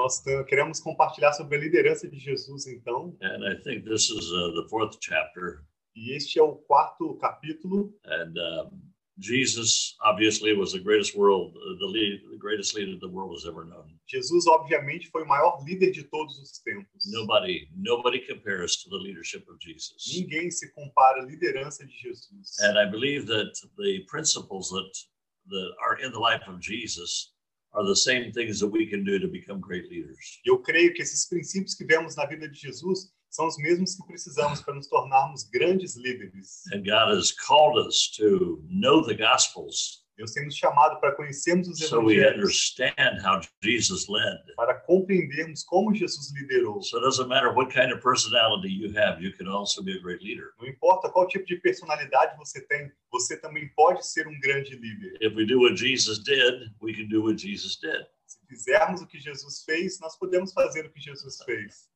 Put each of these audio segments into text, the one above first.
Nós queremos compartilhar sobre a liderança de Jesus, então, and I think this is uh, the fourth chapter. e este é o quarto capítulo. And um, Jesus obviously was the greatest world, uh, the lead, the greatest leader the world has ever known. Jesus, obviamente, foi o maior líder de todos os tempos. Nobody, nobody compares to the leadership of Jesus. Ninguém se compara à liderança de Jesus. And I believe that the principles that that are in the life of Jesus are the same things that we can do to become great leaders. Eu creio que esses princípios que vemos na vida de Jesus são os mesmos que precisamos para nos tornarmos grandes líderes. And God has called us to know the Gospels Deus tem nos chamado para conhecermos os so evangelhos, understand how Jesus led. para compreendermos como Jesus liderou. So kind of you have, you. Não importa qual tipo de personalidade você tem, você também pode ser um grande líder. Did. Se fizermos o que Jesus fez, nós podemos fazer o que Jesus fez.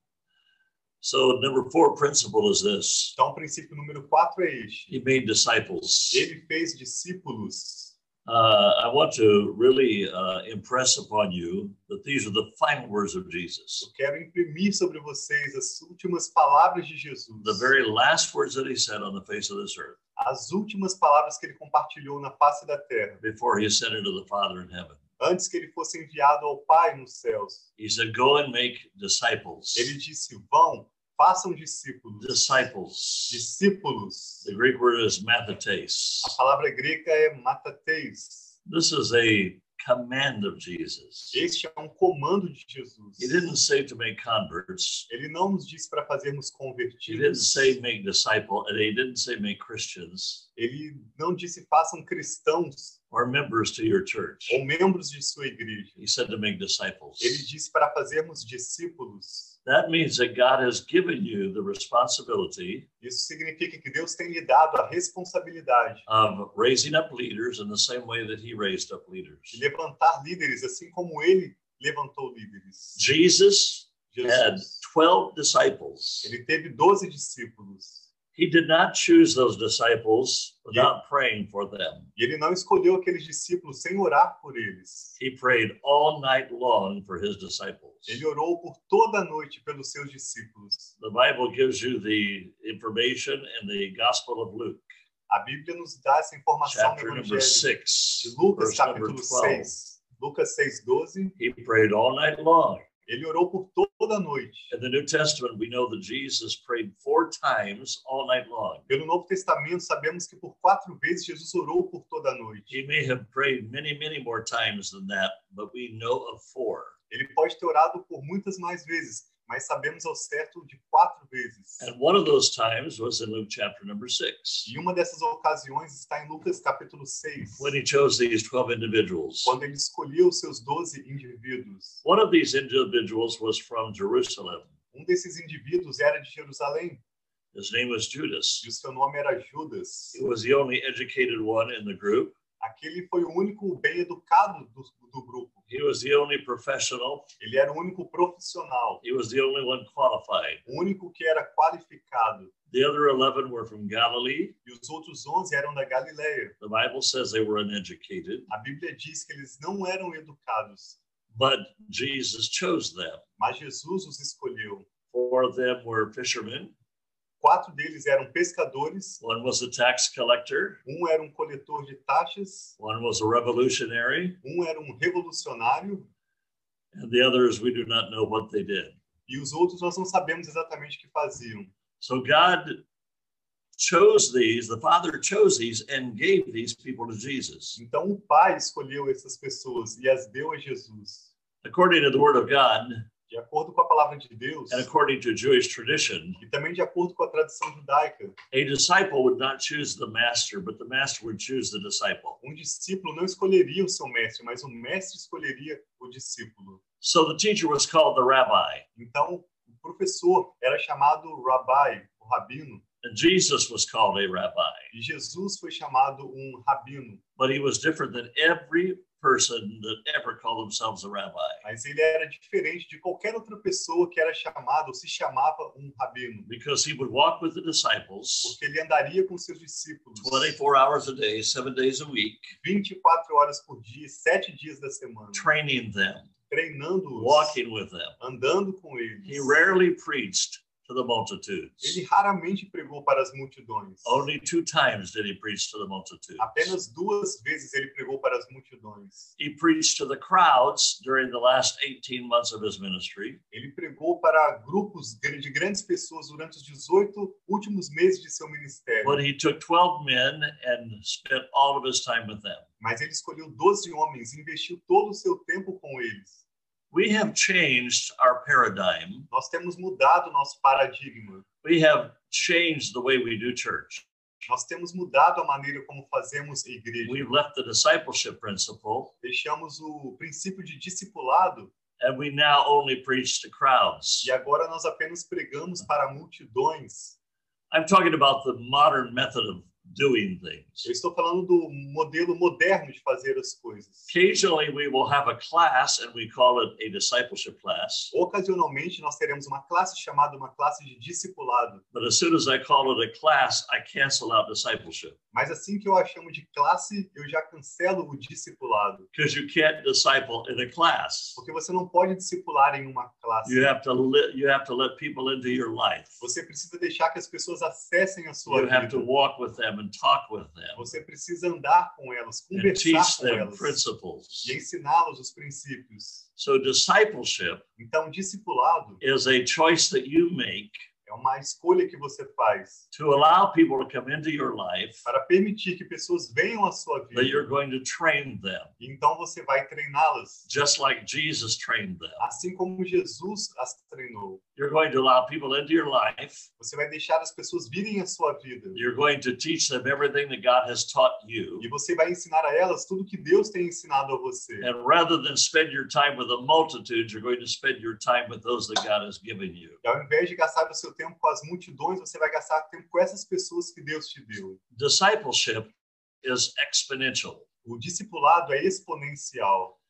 So number four principle is this. Então, o princípio número quatro é este. He made disciples. Ele fez discípulos. Uh, I want to really uh, impress upon you that these are the final words of Jesus. Eu quero imprimir sobre vocês as últimas palavras de Jesus. The very last words that he said on the face of this earth As últimas palavras que ele compartilhou na face da terra, before he ascended to the Father in heaven. antes que ele fosse enviado ao Pai nos céus. He said, Go and make disciples. Ele disse: Vão, façam discípulos. Disciples. Discípulos. The Greek word is mathetes. A palavra grega é matateis. This is a command of Jesus. Este é um comando de Jesus. He didn't say to make converts. Ele não nos disse para fazermos He didn't convertidos. say make disciple, and he didn't say make Christians Ele não disse façam cristãos or members to your church. ou membros de sua igreja. He said to make disciples. Ele disse para fazermos discípulos. That means that God has given you the responsibility Isso significa que Deus tem lhe dado a responsabilidade of raising up leaders in the same way that he raised up leaders. de levantar líderes, assim como ele levantou líderes. Jesus had Jesus, 12 disciples. ele teve 12 discípulos. He did not choose those disciples without praying for them. E ele não escolheu aqueles discípulos sem orar por eles. He prayed all night long for his disciples. Ele orou por toda a noite pelos seus discípulos. The Bible gives you the information in the Gospel of Luke, A Bíblia nos dá essa informação chapter no Evangelho 6, de Lucas, capítulo 12. 6. Lucas 6:12. He prayed all night long. Ele orou por toda a noite. In the New Testament, we know that Jesus prayed four times all night long. Pelo Novo Testamento, sabemos que por quatro vezes Jesus orou por toda a noite. He may have prayed many, many more times than that, but we know of four. Ele pode ter orado por muitas mais vezes, mas sabemos ao certo de quatro vezes. And one of those times was in Luke chapter number six, E uma dessas ocasiões está em Lucas capítulo 6, when he chose these 12 individuals. quando ele escolheu os seus doze indivíduos. One of these individuals was from Jerusalem. Um desses indivíduos era de Jerusalém, His name was Judas. e o seu nome era Judas. He was the only educated one in the group. Aquele foi o único bem educado do, do grupo. He was the only professional. Ele era o único profissional, He was the only one qualified. o único que era qualificado. The other 11 were from Galilee. E os outros onze eram da Galileia. The Bible says they were uneducated, A Bíblia diz que eles não eram educados, but Jesus chose them. mas Jesus os escolheu. Four of them were fishermen. Quatro deles eram pescadores, One was a tax collector. um era um coletor de taxas, One was a revolutionary. um era um revolucionário, And the others, we do not know what they did. e os outros nós não sabemos exatamente o que faziam. So God chose these, the Father chose these and gave these people to Jesus. Então o Pai escolheu essas pessoas e as deu a Jesus. According to the Word of God De acordo com a palavra de Deus, and according to Jewish tradition, e também de acordo com a tradição judaica, a disciple would not choose the master, but the master would choose the disciple. um discípulo não escolheria o seu mestre, mas o mestre escolheria o discípulo. So the teacher was called the rabbi, Então, o professor era chamado rabbi, o rabino, and Jesus was called a rabbi. e Jesus foi chamado um rabino, But he was different than every person that ever called themselves a rabbi mas ele era diferente de qualquer outra pessoa que era chamada ou se chamava um rabino, because he would walk with the disciples porque ele andaria com seus discípulos 24 hours a day, seven days a week, 24 horas por dia, sete dias da semana, training them, treinando-os, walking with them. andando com He eles. rarely preached to the multitudes. Ele raramente pregou para as multidões. Only two times did he preach to the multitudes. Apenas duas vezes ele pregou para as multidões. He preached to the crowds during the last 18 months of his ministry. Ele pregou para grupos de grandes pessoas durante os 18 últimos meses de seu ministério. But he took 12 men and spent all of his time with them. Mas ele escolheu 12 homens e investiu todo o seu tempo com eles. We have changed our paradigm. Nós temos mudado nosso paradigma. We have changed the way we do church. Nós temos mudado a maneira como fazemos igreja. We've left the discipleship principle Deixamos o princípio de discipulado and we now only preach to crowds. e agora nós apenas pregamos para multidões. I'm talking about the modern method of doing things. Eu estou falando do modelo moderno de fazer as coisas. Occasionally, we will have a class and we call it a discipleship class. Ocasionalmente nós teremos uma classe chamada uma classe de discipulado, But as soon as I call it a class, I cancel out discipleship mas assim que eu a chamo de classe, eu já cancelo o discipulado, because you can't disciple in a class. porque você não pode discipular em uma classe. You have to let you have to let people into your life. Você precisa deixar que as pessoas acessem a sua You have to vida. walk with them and talk with them Você precisa andar com elas, conversar teach com them elas principles. e ensiná-los os princípios. So discipleship Então, discipulado is a choice that you make é uma escolha que você faz to allow people to come into your life para permitir que pessoas venham à sua that you're vida. going to train them então você vai treiná-las, just like Jesus trained them. assim como Jesus as treinou. You're going to allow people into your life. Você vai deixar as pessoas virem à sua vida. You're going to teach them everything that God has taught you. E você vai ensinar a elas tudo que Deus tem ensinado a você. And rather than spend your time with the multitudes, you're going to spend your time with those that God has given you. E ao invés de gastar o seu tempo com as multidões, você vai gastar tempo com essas pessoas que Deus te deu. Discipleship is exponential. O discipulado é exponencial.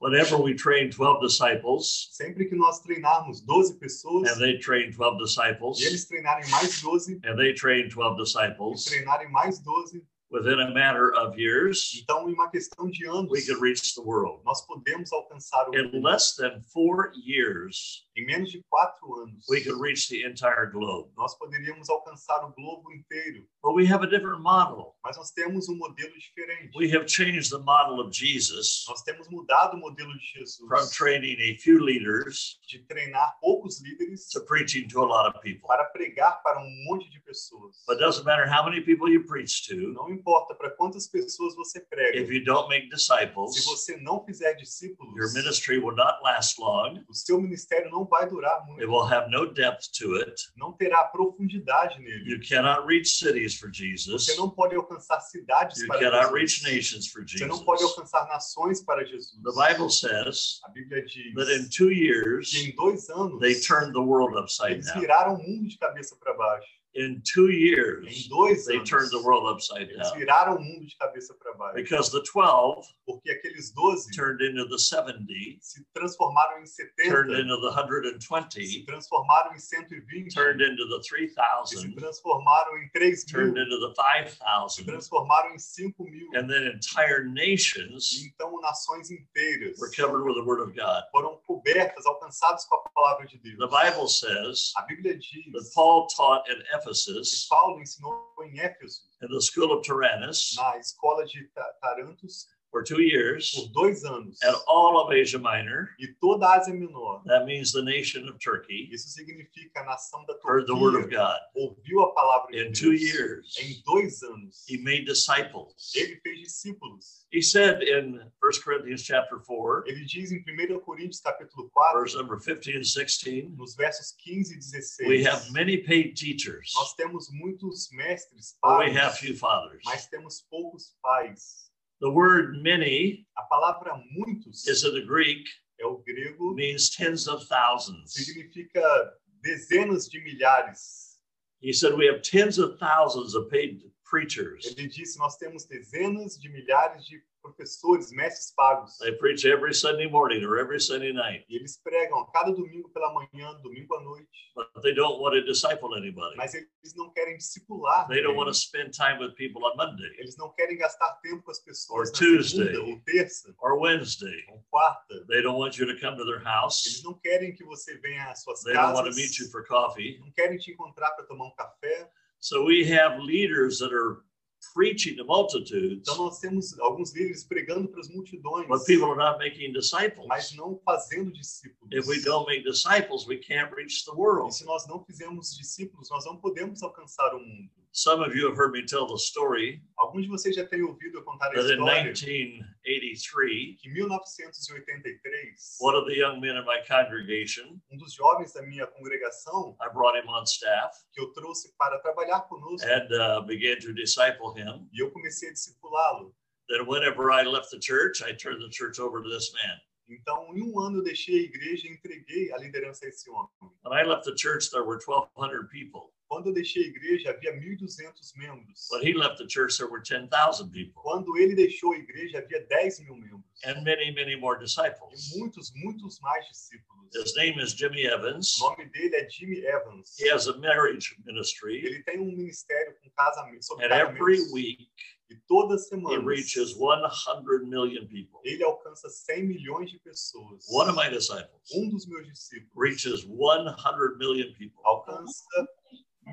Whenever we train 12 disciples Sempre que nós treinarmos 12 pessoas and they train 12 disciples e eles treinarem mais 12 and they train 12 e disciples treinarem mais 12, within a matter of years, então em uma questão de anos we could reach the world. nós podemos alcançar o In mundo. less than four years, Em menos de quatro anos we could reach the entire globe. nós poderíamos alcançar o globo inteiro. But we have a different model. Mas nós temos um modelo diferente. We have changed the model of Jesus Nós temos mudado o modelo de Jesus from training a few leaders de treinar poucos líderes to preaching to a lot of people. para pregar para um monte de pessoas. But it doesn't matter how many people you preach to, Não importa para quantas pessoas você prega. if you don't make Se disciples, você não fizer discípulos, your ministry will not last long. o seu ministério não vai durar It muito. will have no depth to it. Não terá profundidade nele. You cannot reach cities for Jesus. Você não pode alcançar cidades You para cannot reach Jesus. nations for Você não pode Jesus. alcançar nações para Jesus. The Bible says A Bíblia diz that in two que years, em dois anos they turned the world upside eles down. viraram o mundo de cabeça para baixo. In two years, they turned the world upside down viraram o mundo de cabeça para baixo. because the 12 Porque aqueles 12 turned into the 70, se transformaram em turned into the se 120, transformaram em 120, turned into the e se 3,000, transformaram em 3 turned into the se 5,000, transformaram em 5 mil. and then entire E nations então nações inteiras were covered with the Word of God. foram cobertas, alcançadas com a palavra de Deus. The Bible says A Bíblia that Paul taught in Ephesus, Paulo ensinou em Éfeso, in the school of Tyrannus, na escola de Ta- Tarantos, for two years, por dois anos. and all of Asia Minor, E toda a Ásia Menor. that means the nation of Turkey, Isso significa a nação da heard the Word of Turquia. God. Ouviu a palavra de In two Deus. years, Em dois anos. he made disciples. Ele fez discípulos. He said in 1 Corinthians chapter 4, Ele diz em 1 Coríntios capítulo 4, verse number 15 and 16, nos versos 15 e 16. we have many paid teachers, Nós temos muitos mestres, but we pais, have few fathers. mas temos poucos pais. The word many A palavra muitos is in the Greek, é o grego, means tens of thousands. significa dezenas de milhares. He said we have tens of thousands of paid preachers, Ele disse: Nós temos dezenas de milhares de professores, mestres pagos. They preach every Sunday morning or every Sunday night, E eles pregam cada domingo pela manhã, domingo à noite, but they don't want to disciple anybody. mas eles não querem discipular. They don't want to spend time with people on Monday Eles não querem gastar tempo com as pessoas Or na Tuesday. segunda, ou terça, or Wednesday. ou quarta. They don't want you to come to their Eles house. não querem que você venha às suas They don't want to casas. meet you for coffee. Não querem te encontrar para tomar um café. So we have leaders that are preaching to multitudes, Então nós temos alguns líderes pregando para as multidões, but people are not making disciples. mas não fazendo discípulos. If we don't make disciples, we can't reach the E world. se nós não fizermos discípulos, nós não podemos alcançar o mundo. Some of you have heard me tell the story Alguns de vocês já têm ouvido eu contar a that in história 1983, que em 1983, one of the young men in my congregation, um dos jovens da minha congregação I brought him on staff que eu trouxe para trabalhar conosco and uh, began to disciple him. e eu comecei a discipulá-lo. Then, whenever I left the church, I turned the church over to this man. Então, em um ano eu deixei a igreja e entreguei a liderança a esse homem. When I left the church, there were 1,200 people. Quando eu deixei a igreja, havia 1.200 membros. When he left the church, there were 10,000 people Quando ele deixou a igreja, havia 10 mil membros. and many, many more E disciples. muitos, muitos mais discípulos. His name is Jimmy Evans. O nome dele é Jimmy Evans. He has a marriage ministry, Ele tem um ministério com casamento, sobre and every casamentos. week E toda he semana reaches 100 million people. ele alcança 100 milhões de pessoas. One of my disciples Um dos meus discípulos reaches 100 million people. alcança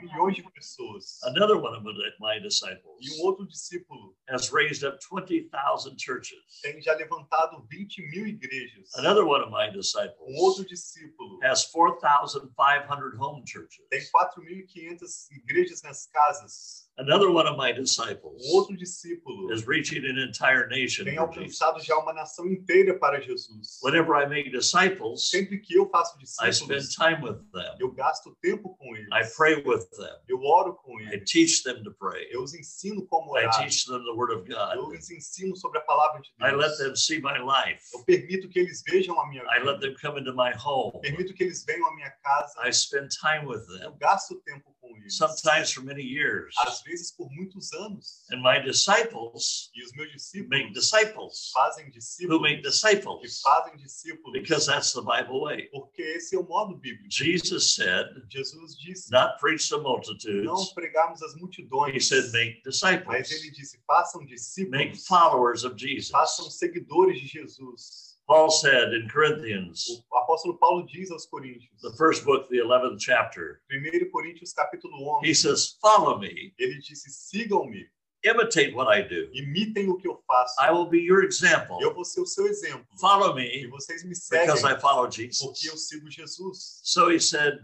milhões de pessoas. Another one of my E disciples um outro discípulo has raised up 20,000 churches. tem já levantado 20 mil igrejas. Another one of my Um disciples outro discípulo has 4,500 home churches. tem 4.500 igrejas nas casas. Another one of my disciples Um outro discípulo is reaching an entire nation tem alcançado já uma nação inteira para Jesus. Whenever I make disciples, Sempre que eu faço I spend discípulos, time with them. eu gasto tempo com eles. I pray with them. Eu oro com I eles. teach them to pray. Eu os ensino como I orar. teach them the Word of Eu God. os ensino sobre a palavra de I let Deus. them see my life. Eu permito que eles vejam a minha I let vida. them come into my home. Permito que eles venham à minha casa. I spend time with Eu them, gasto tempo com eles. sometimes for many years. Às vezes por muitos anos. And my disciples E os meus make discípulos disciples fazem who discípulos. make Que disciples fazem discípulos. because that's the Bible way. Porque esse é o modo bíblico. Jesus said, Jesus disse: not preach não multitudes. pregarmos as He multidões. said, make Mas disciples, ele disse: façam make discípulos. followers of Jesus. Façam seguidores de Jesus. Paul said in Corinthians, O apóstolo Paulo diz aos Coríntios, the first book, the 11th chapter, 1 Coríntios capítulo he 11, says, Follow me, ele disse: sigam-me, imitate what I do. imitem o que eu faço. I will be your example. Eu vou ser o seu exemplo. Follow E me vocês me seguem because I follow porque Jesus. eu sigo Jesus. So he said,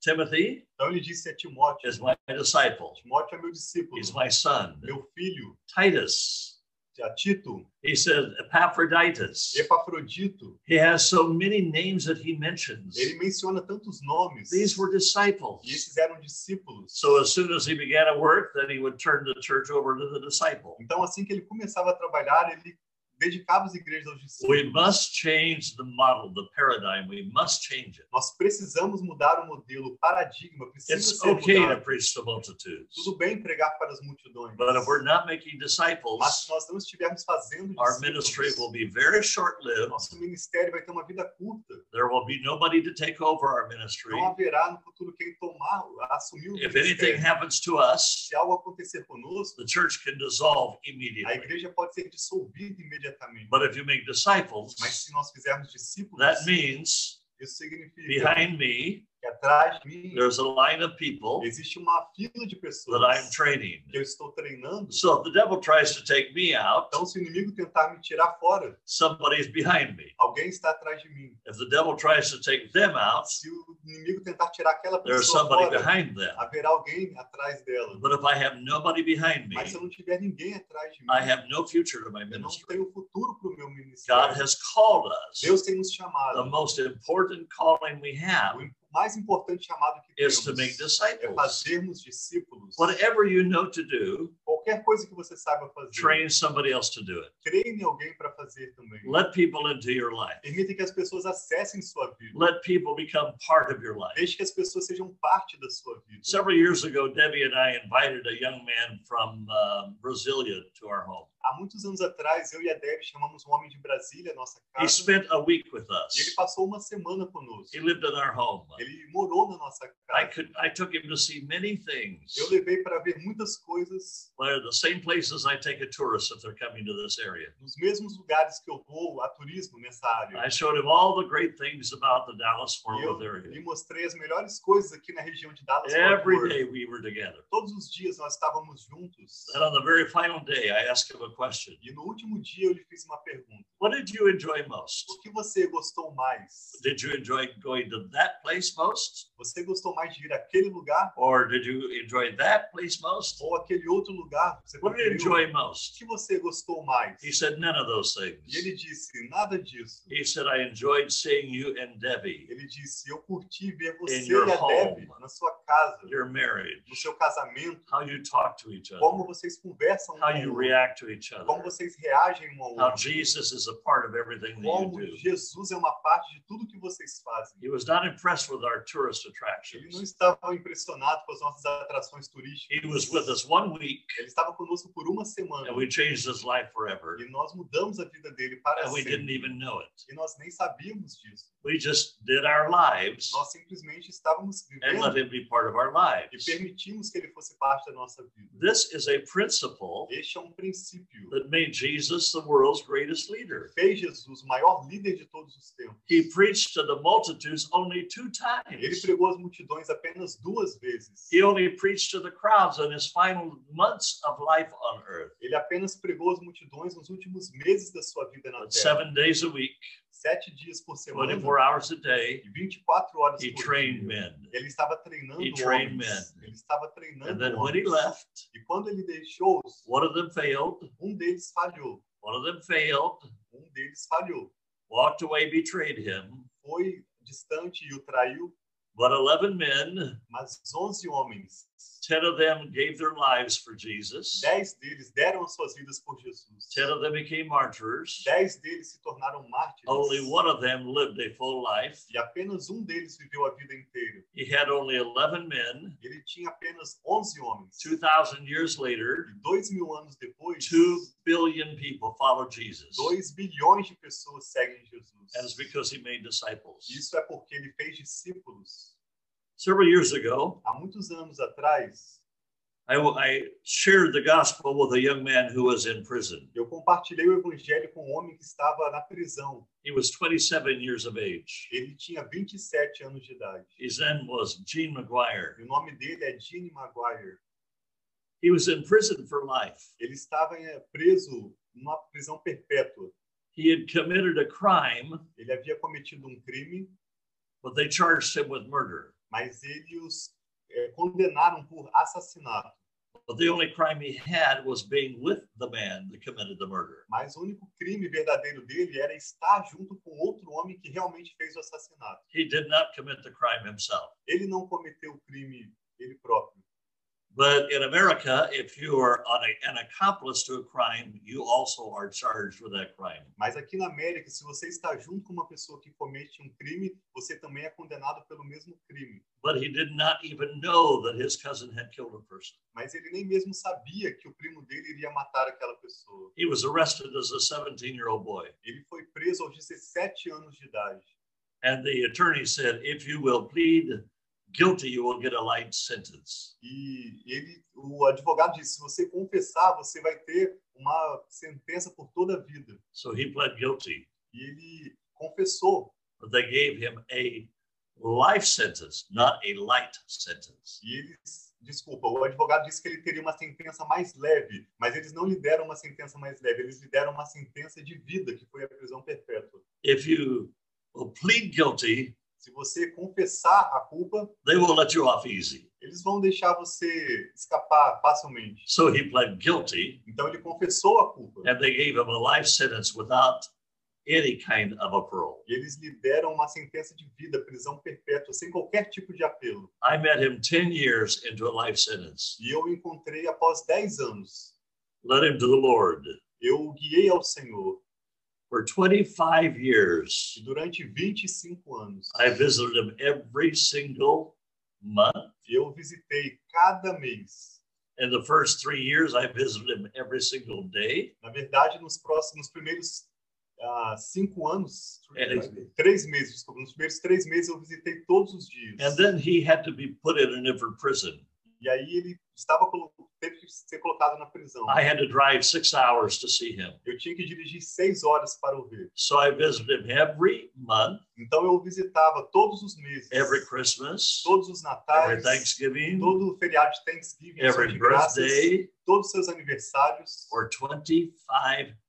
Timothy Então ele disse a Timóteo: is my disciple, Timóteo é meu discípulo, he's my son. meu filho, Titus, Tito, he said, Epaphroditus. Epafrodito. He has so many names that he mentions. Ele menciona tantos nomes. These were E disciples. esses eram discípulos. So as soon as he began to work, then he would turn the church over to the disciple. Então, assim que ele começava a trabalhar, ele dedicava as igrejas aos We discípulos. must change the model, the paradigm. We must change it. Nós precisamos mudar o modelo, o paradigma. Precisa It's ser okay to mudado. preach to multitudes, Tudo bem pregar para as multidões. but if we're not making Mas disciples, se nós não estivermos fazendo our discípulos, ministry will be very short-lived. nosso ministério vai ter uma vida curta. There will be nobody to take over our ministry. Não haverá no futuro quem tomar, assumir o If anything ministério. happens to us, Se algo acontecer conosco, the church can dissolve a immediately. igreja pode ser dissolvida imediatamente. But if you make disciples, Mas se nós fizermos discípulos, that means isso significa behind me, que atrás de mim there's a line of people existe uma fila de pessoas that I'm training. que eu estou treinando. So if the devil tries to take me out, Então, se o inimigo tentar me tirar fora, somebody's behind me. alguém está atrás de mim. If the devil tries to take them out, Se o inimigo tentar tirar aquela there's pessoa somebody fora, behind them. haverá alguém atrás dela. But if I have nobody behind me, Mas se eu não tiver ninguém atrás de mim, I have no future to my eu não ministry. tenho futuro para o meu ministério. God has called us. Deus tem nos chamado. The most important calling we have mais importante chamado que is temos to make é disciples. fazermos discípulos. Whatever you know to do, Qualquer coisa que você saiba fazer, train somebody else to do it. treine alguém para fazer também. Let people into your life. Permita que as pessoas acessem sua vida. Let people become part of your life. Deixe que as pessoas sejam parte da sua vida. Several years ago, Debbie and I invited a young man from uh, Brasilia to our home. Há muitos anos atrás, eu e a Debbie chamamos um homem de Brasília nossa He casa. spent a week with E ele us. passou uma semana conosco. He lived in our home. Ele morou na nossa I casa. could I took him to see many things. Eu levei para ver muitas coisas They're the same places I take a tourist if they're coming to this area. nos mesmos lugares que eu vou a turismo nessa área. I showed him all the great things about the Dallas Fort eu Worth area. lhe mostrei as melhores coisas aqui na região de Dallas. Fort Every Worth. day we were together. Todos os dias nós estávamos juntos. Then on the very final day, I asked him question. E no último dia eu lhe fiz uma pergunta. What did you enjoy most? O que você gostou mais? Did you enjoy going to that place most? Você gostou mais de ir àquele lugar Or did you enjoy that place most? ou aquele outro lugar? Você What did you enjoy O most? que você gostou mais? He said, None of those E things. ele disse, nada disso. He said, I enjoyed seeing you and Debbie. Ele disse, eu curti ver você In e a home. na sua casa, Your marriage, no seu casamento, how you talk to each other, como vocês conversam how o you react to each como other, vocês reagem um ao how outro, Jesus is a part of everything that you como do. Jesus é uma parte de tudo que vocês fazem. He was not impressed with our tourist Ele não estava impressionado com as nossas atrações turísticas. He was with us one week Ele estava conosco por uma semana and we changed his life forever. e nós mudamos a vida dele para And we didn't sempre. even know it. E nós nem sabíamos disso. We just did our lives Nós simplesmente estávamos and let vivendo him be part of our e lives. permitimos que ele fosse parte da nossa vida. This is a principle Este é um princípio that made Jesus the world's greatest leader. fez Jesus o maior líder de todos os tempos. He preached to the multitudes only two Ele times. pregou às multidões apenas duas vezes. He only preached to the crowds in his final months of life on earth. Ele apenas pregou às multidões nos últimos meses da sua vida na But Terra. seven days a week, Sete dias por semana 24 hours a day, e 24 horas he por trained dia. men. Ele estava treinando He trained homens. men. Ele estava treinando And then when he homens. left, E quando ele deixou, one of them failed, um deles falhou. one of them failed, Um deles falhou. walked away, betrayed him. Foi distante e o traiu, But 11 men, mas 11 homens, 10 of them gave their lives for Jesus, 10 deles deram as suas vidas por Jesus. 10 of them became martyrs. Dez deles se tornaram mártires. Only one of them lived a full life. E apenas um deles viveu a vida inteira. He had only 11 men. Ele tinha apenas 11 homens. 2,000 years later, E dois mil anos depois, 2 billion people follow Jesus. 2 bilhões de pessoas seguem Jesus. And it's because he made disciples. Isso é porque ele fez discípulos. Several years ago, Há muitos anos atrás, I, I shared the gospel with a young man who was in prison. eu compartilhei o evangelho com um homem que estava na prisão. He was 27 years of age. Ele tinha 27 anos de idade. His name was Gene McGuire. E o nome dele é Gene Maguire. He was in prison for life. Ele estava eh, preso numa prisão perpétua. He had committed a crime, Ele havia cometido um crime, but they charged him with murder. Mas eles eh, condenaram por assassinato. But the only crime he had was being with the man that committed the murder. Mas o único crime verdadeiro dele era estar junto com outro homem que realmente fez o assassinato. He did not commit the crime himself. Ele não cometeu o crime ele próprio. But in America, if you are an accomplice to a crime, you also are charged with that crime. Mas aqui na América, se você está junto com uma pessoa que comete um crime, você também é condenado pelo mesmo crime. But he did not even know that his cousin had killed a person. Mas ele nem mesmo sabia que o primo dele iria matar aquela pessoa. He was arrested as a 17 year old boy. Ele foi preso aos 17 anos de idade. And the attorney said, if you will plead guilty, you will get a light sentence. E ele, o advogado disse: se você confessar, você vai ter uma sentença por toda a vida. So he pled guilty, E ele confessou. but they gave him a life sentence, not a light sentence. E eles, desculpa, o advogado disse que ele teria uma sentença mais leve, mas eles não lhe deram uma sentença mais leve, eles lhe deram uma sentença de vida, que foi a prisão perpétua. If you plead guilty, Se você confessar a culpa, they will let you off easy. eles vão deixar você escapar facilmente. So he pled guilty, Então ele confessou a culpa. and they gave him a life sentence without any kind of a parole. E eles lhe deram uma sentença de vida, prisão perpétua, sem qualquer tipo de apelo. I met him 10 years into a life sentence, E eu o encontrei após 10 anos. led him to the Lord. Eu o guiei ao Senhor. For 25 years, E durante 25 anos, I visited him every single month. eu visitei cada mês. In the first three years, I visited him every single day. Na verdade, nos próximos primeiros ah, cinco anos, três meses, desculpa, nos primeiros três meses eu visitei todos os dias. And then he had to be put in a different prison. E aí ele estava teve que ser colocado na prisão. I had to drive six hours to see him. Eu tinha que dirigir seis horas para o ver. So I visited him every month, Então eu visitava todos os meses, every Christmas, todos os every natais, Thanksgiving, todo o feriado de Thanksgiving, every de graças, birthday todos os seus aniversários, for 25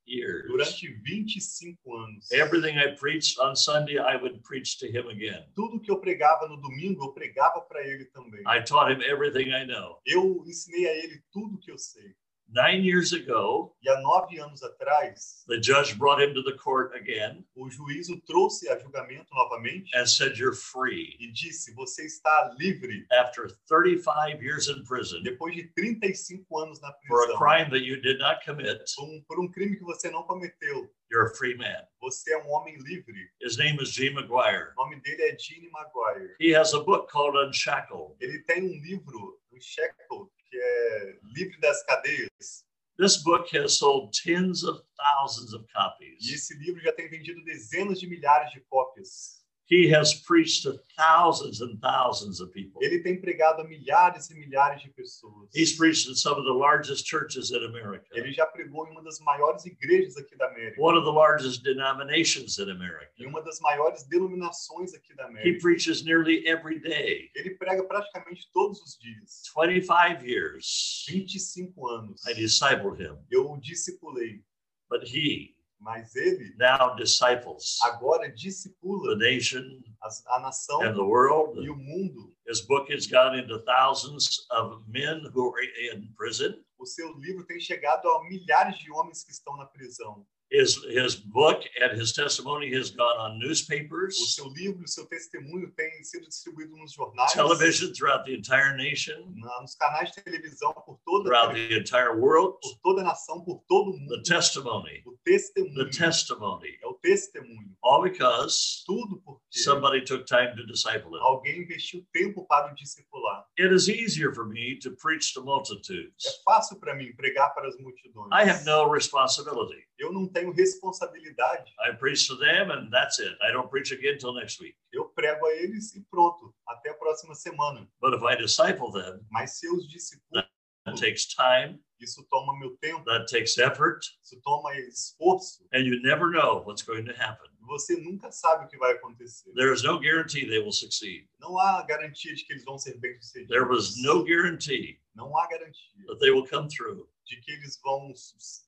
years. durante 25 anos. Everything I preached on Sunday, I would preach to him again. Tudo que eu pregava no domingo, eu pregava para ele também. I taught him everything I know. Eu ensinei a ele tudo que eu sei. Nine years ago, E há nove anos atrás, the judge brought him to the court again o juiz o trouxe a julgamento novamente and said, You're free. e disse: Você está livre After 35 years in prison depois de 35 anos na for a prisão crime that you did not commit, por um, por um crime que você não cometeu. you're a free man. Você é um homem livre. His name is Gene McGuire. O nome dele é Gene Maguire. He has a book called Unshackled. Ele tem um livro, Shackle, que é Livre das Cadeias. This book has sold tens of thousands of E copies. esse livro já tem vendido dezenas de milhares de cópias. He has preached to thousands and thousands of people. Ele tem pregado a milhares e milhares de pessoas. He's preached in some of the largest churches in America, Ele já pregou em uma das maiores igrejas aqui da América, one of the largest denominations in America. em uma das maiores denominações aqui da He América. preaches nearly every day. Ele prega praticamente todos os dias. 25 years 25 anos. I discipled him, Eu o discipulei, but he mas ele now disciples agora the discipula nation a, a nação and the world. e o mundo. His book has gone into thousands of men who are in prison. O seu livro tem chegado a milhares de homens que estão na prisão. His his book and his testimony has gone on O newspapers, seu livro o seu testemunho têm sido distribuídos nos jornais, television throughout the entire nation, na- nos canais de televisão por toda, throughout the entire world. por toda a nação, por todo o The testimony, O the testimony, É o testemunho. all because Tudo porque somebody took time to disciple him. alguém investiu tempo para o discipular. It is easier for me to preach to multitudes. É fácil para mim pregar para as multidões. I have no responsibility. Eu não tenho responsabilidade. I preach to them and that's it. I don't preach again until next week. Eu prego a eles e pronto. Até a próxima semana. But if I disciple them, Mas se eu os discipulo, that takes time, isso toma meu tempo, that takes effort, isso toma esforço. and you never know what's going to happen. Você nunca sabe o que vai acontecer. There is no guarantee they will succeed. Não há garantia de que eles vão ser bem-sucedidos. There was no guarantee Não há garantia that they will come through. de que eles vão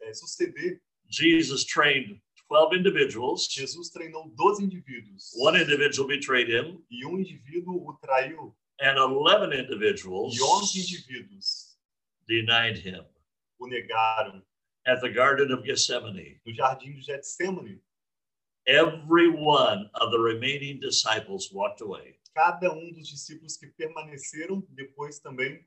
é, suceder. Jesus trained 12 individuals. Jesus treinou 12 indivíduos. One individual betrayed him, E um indivíduo o traiu. and 11 individuals E 11 indivíduos denied him o negaram. at the Garden of Gethsemane. No jardim de Getsemane, Every one of the remaining disciples walked away. cada um dos discípulos que permaneceram depois também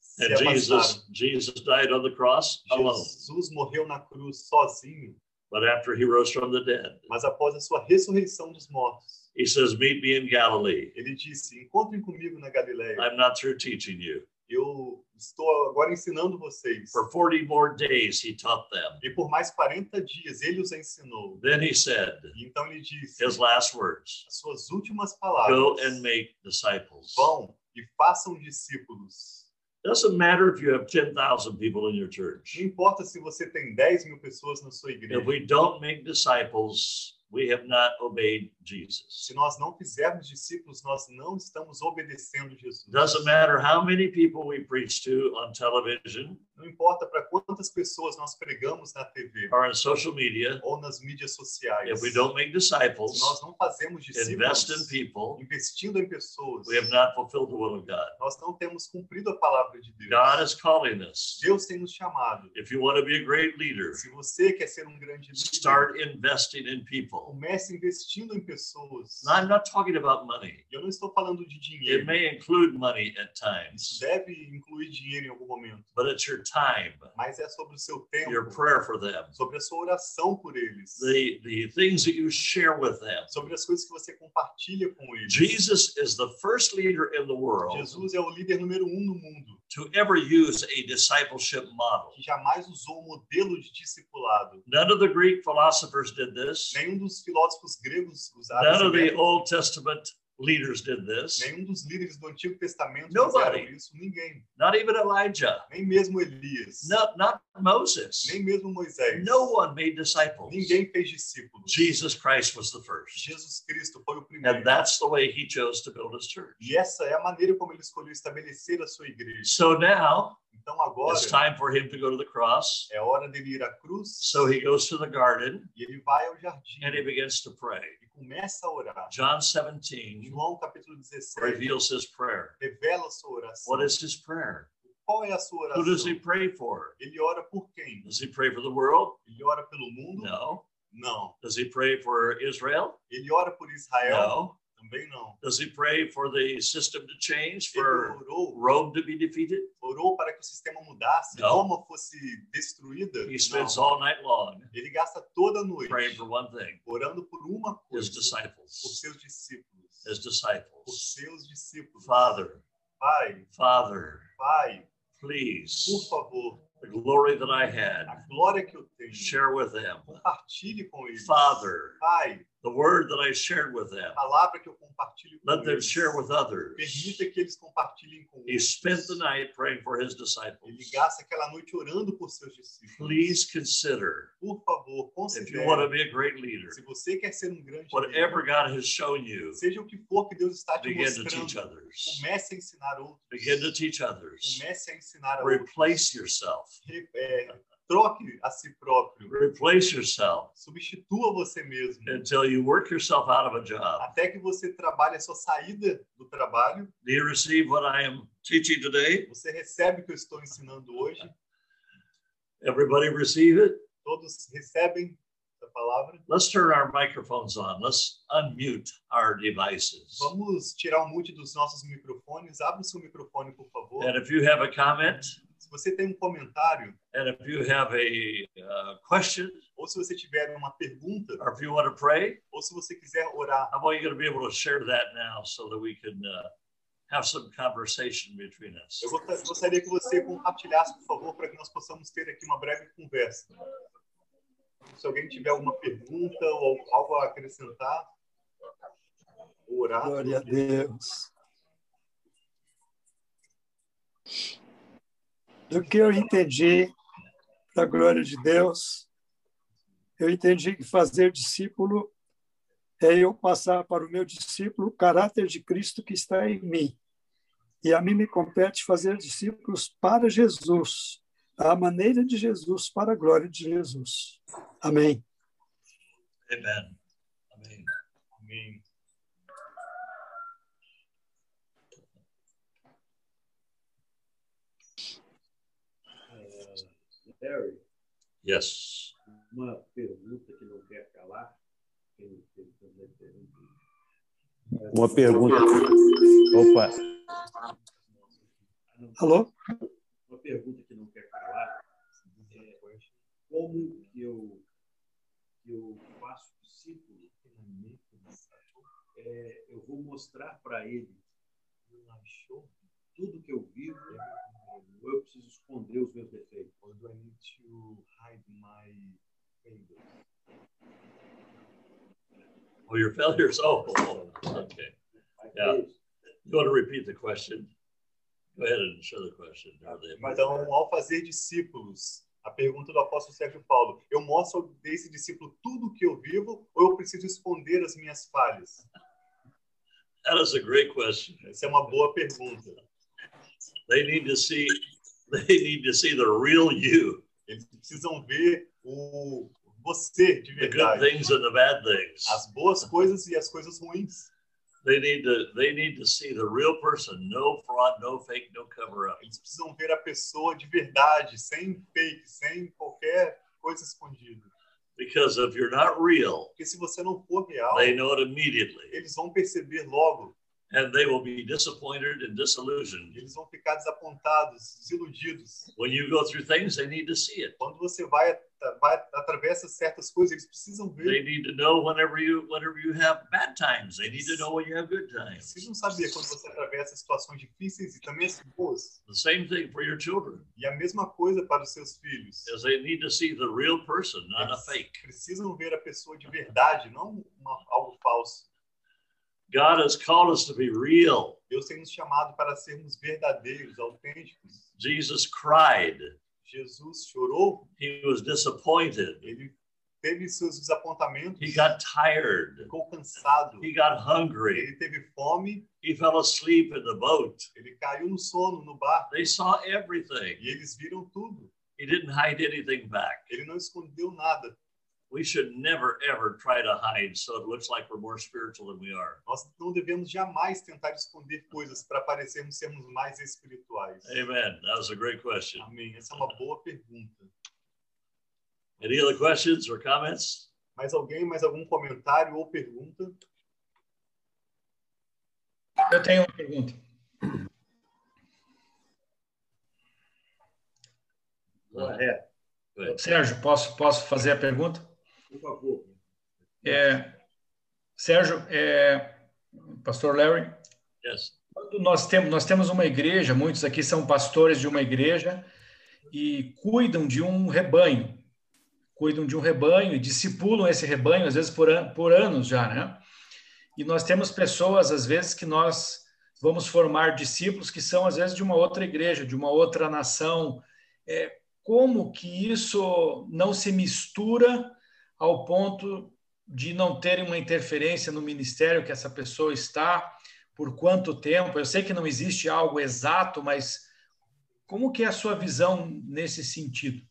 se And. Jesus, Jesus died on the cross alone. Jesus morreu na cruz sozinho, But after he rose from the dead, mas após a sua ressurreição dos mortos, he says, Meet me in Galilee. ele disse: Encontrem comigo na Galileia. I'm not through teaching you. Eu estou agora ensinando vocês. For 40 more days, he taught them. E por mais 40 dias ele os ensinou. Then he said, E então ele disse: his last words As suas últimas Go palavras and make disciples. vão e façam discípulos. Doesn't matter if you have 10,000 people in your Não church. importa se você tem 10 mil pessoas na sua igreja. If we don't make disciples, we have not obeyed Jesus. Se nós não fizermos discípulos, nós não estamos obedecendo Jesus. Doesn't matter how many people we preach to on television Não importa para quantas pessoas nós pregamos na TV or on social media, ou nas mídias sociais. if we don't make disciples, nós não fazemos invest in discípulos, people, investindo em pessoas, we have not fulfilled the will of God. nós não temos cumprido a palavra de Deus. God is calling us. Deus tem nos chamado. If you want to be a great leader, Se você quer ser um grande líder, start investing in people. comece investindo em pessoas. Now, I'm not talking about money. Eu não estou falando de It dinheiro. may include money at Isso times, deve incluir dinheiro em algum momento. but it's your time, mas é sobre o seu tempo, your prayer for them, sobre a sua oração por eles, the, the things that you share with them. sobre as coisas que você compartilha com eles. Jesus is the first leader in the world Jesus é o líder número um no mundo to ever use a discipleship model. que jamais usou o modelo de discipulado. None of the Greek philosophers did this. Nenhum dos filósofos gregos usaram None of the. Old Testament leaders did this. Nenhum dos líderes do Antigo Testamento Nobody. isso. Ninguém. Not even Elijah. Nem mesmo Elias. Not, not Moses. Nem mesmo Moisés. No one made disciples. Ninguém fez discípulos. Jesus Christ was the first. Jesus Cristo foi o primeiro. And that's the way he chose to build his church. E essa é a maneira como ele escolheu estabelecer a sua igreja. So now Então agora it's time for him to go to the cross. é hora dele ir à cruz So he goes to the garden e ele vai ao jardim and he begins to pray. Começa a orar. John 17 João capítulo 17 reveals his prayer. revela sua oração. What is his prayer? Qual é a sua Who does he pray for? Ele ora por quem? Does he pray for the world? Ele ora pelo mundo? No. Não. Does he pray for Israel? Ele ora por Israel? No. Também não. Does he pray for the system to change, for orou, Rome to be defeated? orou para que o sistema mudasse, Não. Roma fosse destruída? He spends Não. all night long Ele gasta toda a noite praying for one thing orando por uma his coisa, por disciples. seus discípulos. His Por disciples. seus discípulos. Father, Pai, Father, Pai, por please, favor, the glory that I had, a glória que eu tenho, share with them. compartilhe com eles. Father, Pai, the word that I shared with them, a palavra que eu compartilho com let them eles. share with others. Permita que eles compartilhem com He outros. spent the night praying for his Ele disciples. gasta aquela noite orando por seus discípulos. Please consider Por favor, if you want to considere. be a great leader, Se você quer ser um grande whatever líder, God has shown you, seja o que for que Deus está te begin to teach mostrando, others. comece a ensinar outros. Begin to teach others. Comece a ensinar a outros. Replace yourself. Re- é, troque a si próprio. Replace yourself Substitua você mesmo. until you work yourself out of a job. Até que você trabalhe a sua saída do trabalho, Do you receive what I am teaching today? você recebe o que eu estou ensinando hoje. Everybody receive it? Todos recebem essa palavra. Let's turn our microphones on. Let's unmute our devices. Vamos tirar o mute dos nossos microfones. Abra o seu microfone, por favor. And if you have a comment, Se você tem um comentário and if you have a uh, question, ou se você tiver uma pergunta, or if you want to pray, ou se você quiser orar, I want you to be able to share that now so that we can uh, have some conversation between us. eu gostaria que você compartilhasse, por favor, para que nós possamos ter aqui uma breve conversa. Se alguém tiver alguma pergunta ou algo a acrescentar, orar. Glória a Deus. Do que eu entendi, da glória de Deus, eu entendi que fazer discípulo é eu passar para o meu discípulo o caráter de Cristo que está em mim. E a mim me compete fazer discípulos para Jesus, à maneira de Jesus, para a glória de Jesus. Amém. Amen. Amém. Harry, Yes. uma pergunta que não quer calar. Uma pergunta. Opa, Alô? Uma pergunta que não quer calar é como que eu, que eu faço discípulo? É, eu vou mostrar para ele tudo que eu vivo, ou eu preciso esconder os meus defeitos. Or do I need to hide my failures? Well, your failures. Oh, oh, okay. Yeah. Isso. You want to repeat the question? Go ahead and show the question. The- Então, ao fazer discípulos, a pergunta do apóstolo Sérgio Paulo, eu mostro desse discípulo tudo o que eu vivo ou eu preciso esconder as minhas falhas? That is a great question. Essa é uma boa pergunta. They need to see. They need to see the real you, Eles precisam ver o você de the good verdade. things and the bad things. As boas coisas e as coisas ruins. They need to. They need to see the real person. No fraud, no fake, no cover up. Eles precisam ver a pessoa de verdade, sem fake, sem qualquer coisa escondida. Because if you're not real, Porque se você não for real, they know it immediately. eles vão perceber logo. And they will be disappointed and disillusioned. Eles vão ficar desapontados, desiludidos. When you go through things, they need to see it. Quando você vai, vai atravessa certas coisas, eles precisam They ver. need to know whenever you whenever you have bad times. They need to know when you have good times. Precisam saber quando você atravessa situações difíceis e também as boas. The same thing for your children, E a mesma coisa para os seus filhos. as they need to see the real person, not a Eles fake. precisam ver a pessoa de verdade, não uma- algo falso. God has called us to be real. Deus tem nos chamado para sermos verdadeiros, autênticos. Jesus cried. Jesus chorou, He was disappointed. ele teve seus desapontamentos, He got tired. ficou cansado, He got hungry. ele teve fome, He fell asleep in the boat. ele caiu no sono no barco They saw everything. e eles viram tudo. He didn't hide anything back. Ele não escondeu nada. We should never, ever try to hide so it looks like we're more spiritual than we are. Nós não devemos jamais tentar esconder coisas para parecermos sermos mais espirituais. Amen. That was a great question. Amém. Essa é uma boa pergunta. Any other questions or comments? Mais alguém, mais algum comentário ou pergunta? Eu tenho uma pergunta. Go ahead, Sérgio, posso, posso fazer a pergunta? Por favor. É, Sérgio, é, Pastor Larry, Yes. quando nós temos, nós temos uma igreja, muitos aqui são pastores de uma igreja e cuidam de um rebanho, cuidam de um rebanho e discipulam esse rebanho, às vezes por, an, por anos já, né? E nós temos pessoas, às vezes, que nós vamos formar discípulos que são, às vezes, de uma outra igreja, de uma outra nação. É, como que isso não se mistura ao ponto de não terem uma interferência no ministério que essa pessoa está, por quanto tempo? Eu sei que não existe algo exato, mas como que é a sua visão nesse sentido?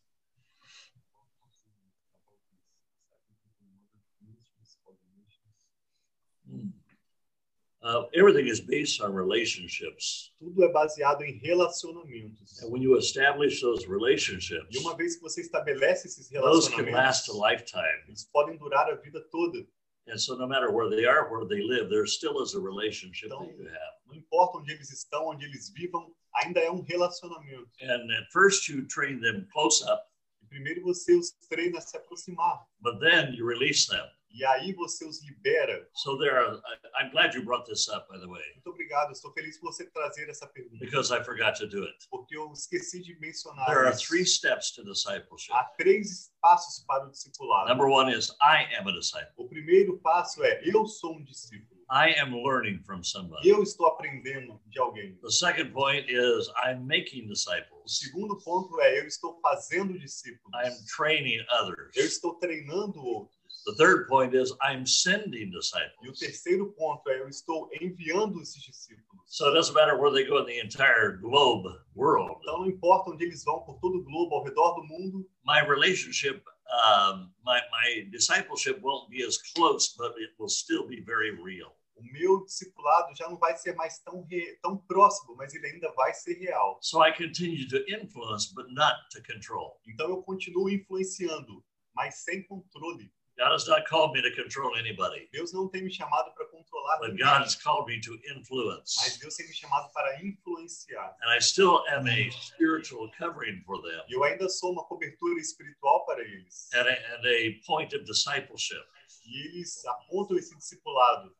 Uh, everything is based on relationships. Tudo é baseado em relacionamentos. And when you establish those relationships, E uma vez que você estabelece esses those can last a lifetime. eles podem durar a vida toda. And so, no matter where they are, where they live, there still is a relationship that you have. Não importa onde eles estão, onde eles vivam, ainda é um relacionamento. And at first, you train them close up, E primeiro você os treina a se aproximar. but then you release them. E aí você os libera. So there are. I, I'm glad you brought this up, by the way, Muito obrigado. Estou feliz por você trazer essa pergunta. because I forgot to do it. Porque eu esqueci de mencionar. There are three steps to discipleship. Há três passos para o discipulado. Number one is I am a disciple. O primeiro passo é eu sou um discípulo. I am learning from somebody. Eu estou aprendendo de alguém. The second point is I'm making O disciples. segundo ponto é eu estou fazendo discípulos. I'm training others. Eu estou treinando outros. The third point is I'm sending E o disciples. terceiro ponto é eu estou enviando esses discípulos. So it doesn't matter where they go in the entire globe world. Então não importa onde eles vão por todo o globo, ao redor do mundo, My relationship, um, my my discipleship won't be as close, but it will still be very real. o meu discipulado já não vai ser mais tão, re- tão próximo, mas ele ainda vai ser real. So I continue to influence, but not to control. Então eu continuo influenciando, mas sem controle. God has not called me to control anybody, Deus não tem me chamado para controlar but God has called me to influence. mas. Deus tem me chamado para influenciar. And I still am a spiritual covering for them eu ainda sou uma cobertura espiritual para eles. and a, and a point of discipleship. E eles apontam esse discipulado.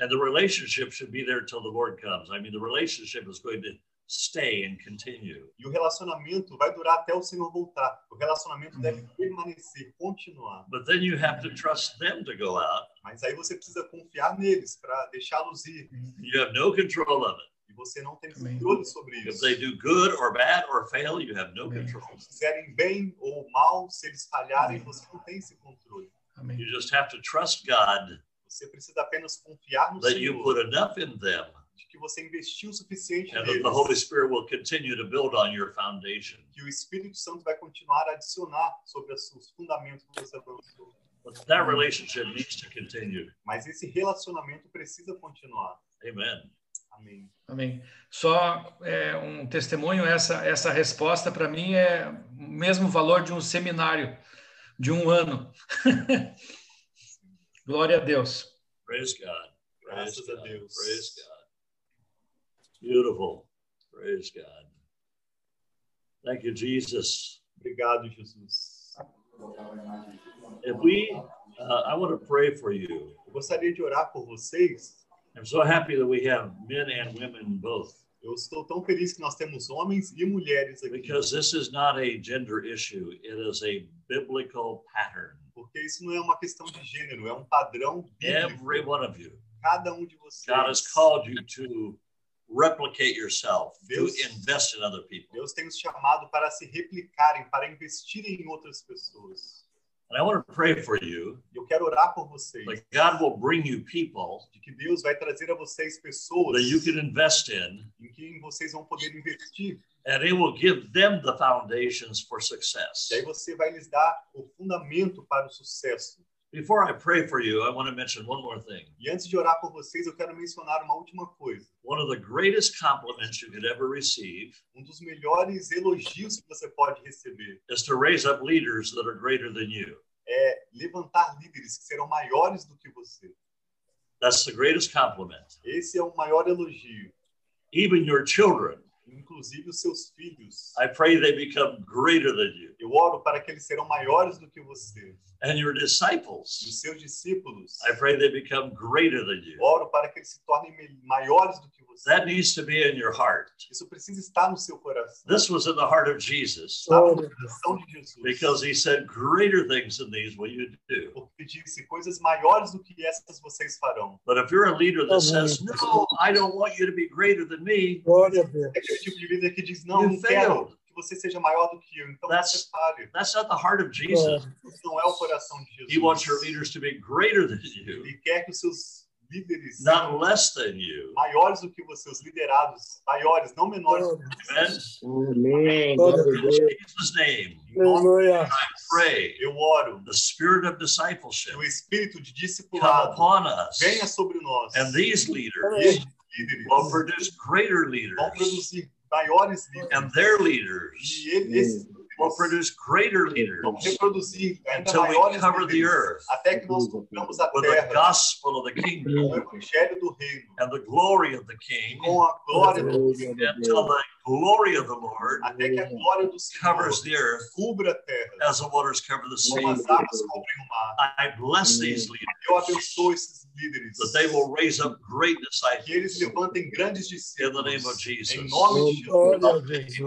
And the relationship should be there till the Lord comes. I mean, the relationship is going to stay and continue. E o relacionamento vai durar até o Senhor voltar. O relacionamento deve permanecer, continuar. But then you have to trust them to go out. Mas aí você precisa confiar neles para deixá-los ir. You have no control of it. E você não tem controle sobre If isso. they do good or bad or fail, you have no Amém. control. Se fizerem bem ou mal, se eles falharem, você não tem esse controle. Amém. You just have to trust God Você precisa apenas confiar no that you Senhor, put enough in them de que você investiu o suficiente and that the Holy neles, Spirit will continue to build on your foundation. que o Espírito Santo vai continuar a adicionar sobre os os fundamentos que você avançou. But that relationship needs to continue. Mas esse relacionamento precisa continuar. Amen. Amém. Amém. Só é, um testemunho, essa, essa resposta para mim é o mesmo valor de um seminário de um ano. Glória a Deus. Praise God. Praise Graças a God. Deus. Praise God. Beautiful. Praise God. Thank you, Jesus. Obrigado, Jesus. If we, uh, I want to pray for you. Eu gostaria de orar por vocês. I'm so happy that we have men and women both Eu estou tão feliz que nós temos homens e mulheres aqui, because this is not a gender issue, it is a biblical pattern. porque isso não é uma questão de gênero, é um padrão Every one of you. Cada um de vocês. God has called you to replicate yourself, to Deus- invest in other people. Deus tem os chamado para se replicarem, para investirem em outras pessoas. And I want to pray for you eu quero orar por vocês, that God will bring you people de que Deus vai trazer a vocês pessoas that you can invest in, em quem vocês vão poder investir. and it will give them the foundations for success. E aí você vai lhes dar o fundamento para o sucesso. Before I pray for you, I want to mention one more thing. E antes de orar por vocês, eu quero mencionar uma última coisa. One of the greatest compliments you could ever receive Um dos melhores elogios que você pode receber is to raise up leaders that are greater than you. é levantar líderes que serão maiores do que você. That's the greatest compliment. Esse é o maior elogio. Even your children, Inclusive os seus filhos. I pray they become greater than you. Eu oro para que eles serão maiores do que você. And your E disciples, os seus discípulos. I pray they become greater than you. Oro para que eles se tornem maiores do que você. That needs to be in your heart. Isso precisa estar no seu coração. This was in the heart of Jesus Está no coração de Jesus. because he said, Greater things than these will you do. Porque disse coisas maiores do que essas vocês farão. But if you're a leader that says, No, I don't want you to be greater than me, Glória a Deus. É aquele tipo de líder que diz: Não, não quero que você seja maior do que eu. Então That's- você pare. that's not the heart of Jesus. Isso não é o coração de Jesus. He wants your leaders to be greater than you, Ele quer que os seus líderes not sejam less than you. maiores do que você, os liderados maiores, não menores. Glória Amen. Amém. Glória a Glória a Deus. In Jesus' name, Aleluia. pray eu oro the spirit of discipleship que o espírito de come discipulado upon us, venha sobre nós. and these leaders estes líderes will produce greater vão leaders, produzir maiores líderes. and their leaders. E ele- esses will produce greater vão leaders reproduzir ainda until we maiores cover the líderes, earth até que nós cobramos a with the terra gospel of the com kingdom o evangelho do reino, and the glory of the king com a glória do Glória a until Deus. the glory of the Lord até que a glória do covers Senhor the earth cubra a terra, as the waters cover the sea. como as águas cobrem o mar. I bless these leaders Eu abençoo esses líderes, that they will raise up great que eles disciples levantem grandes in the discípulos, name of Jesus. em nome de Jesus. Glória a Jesus.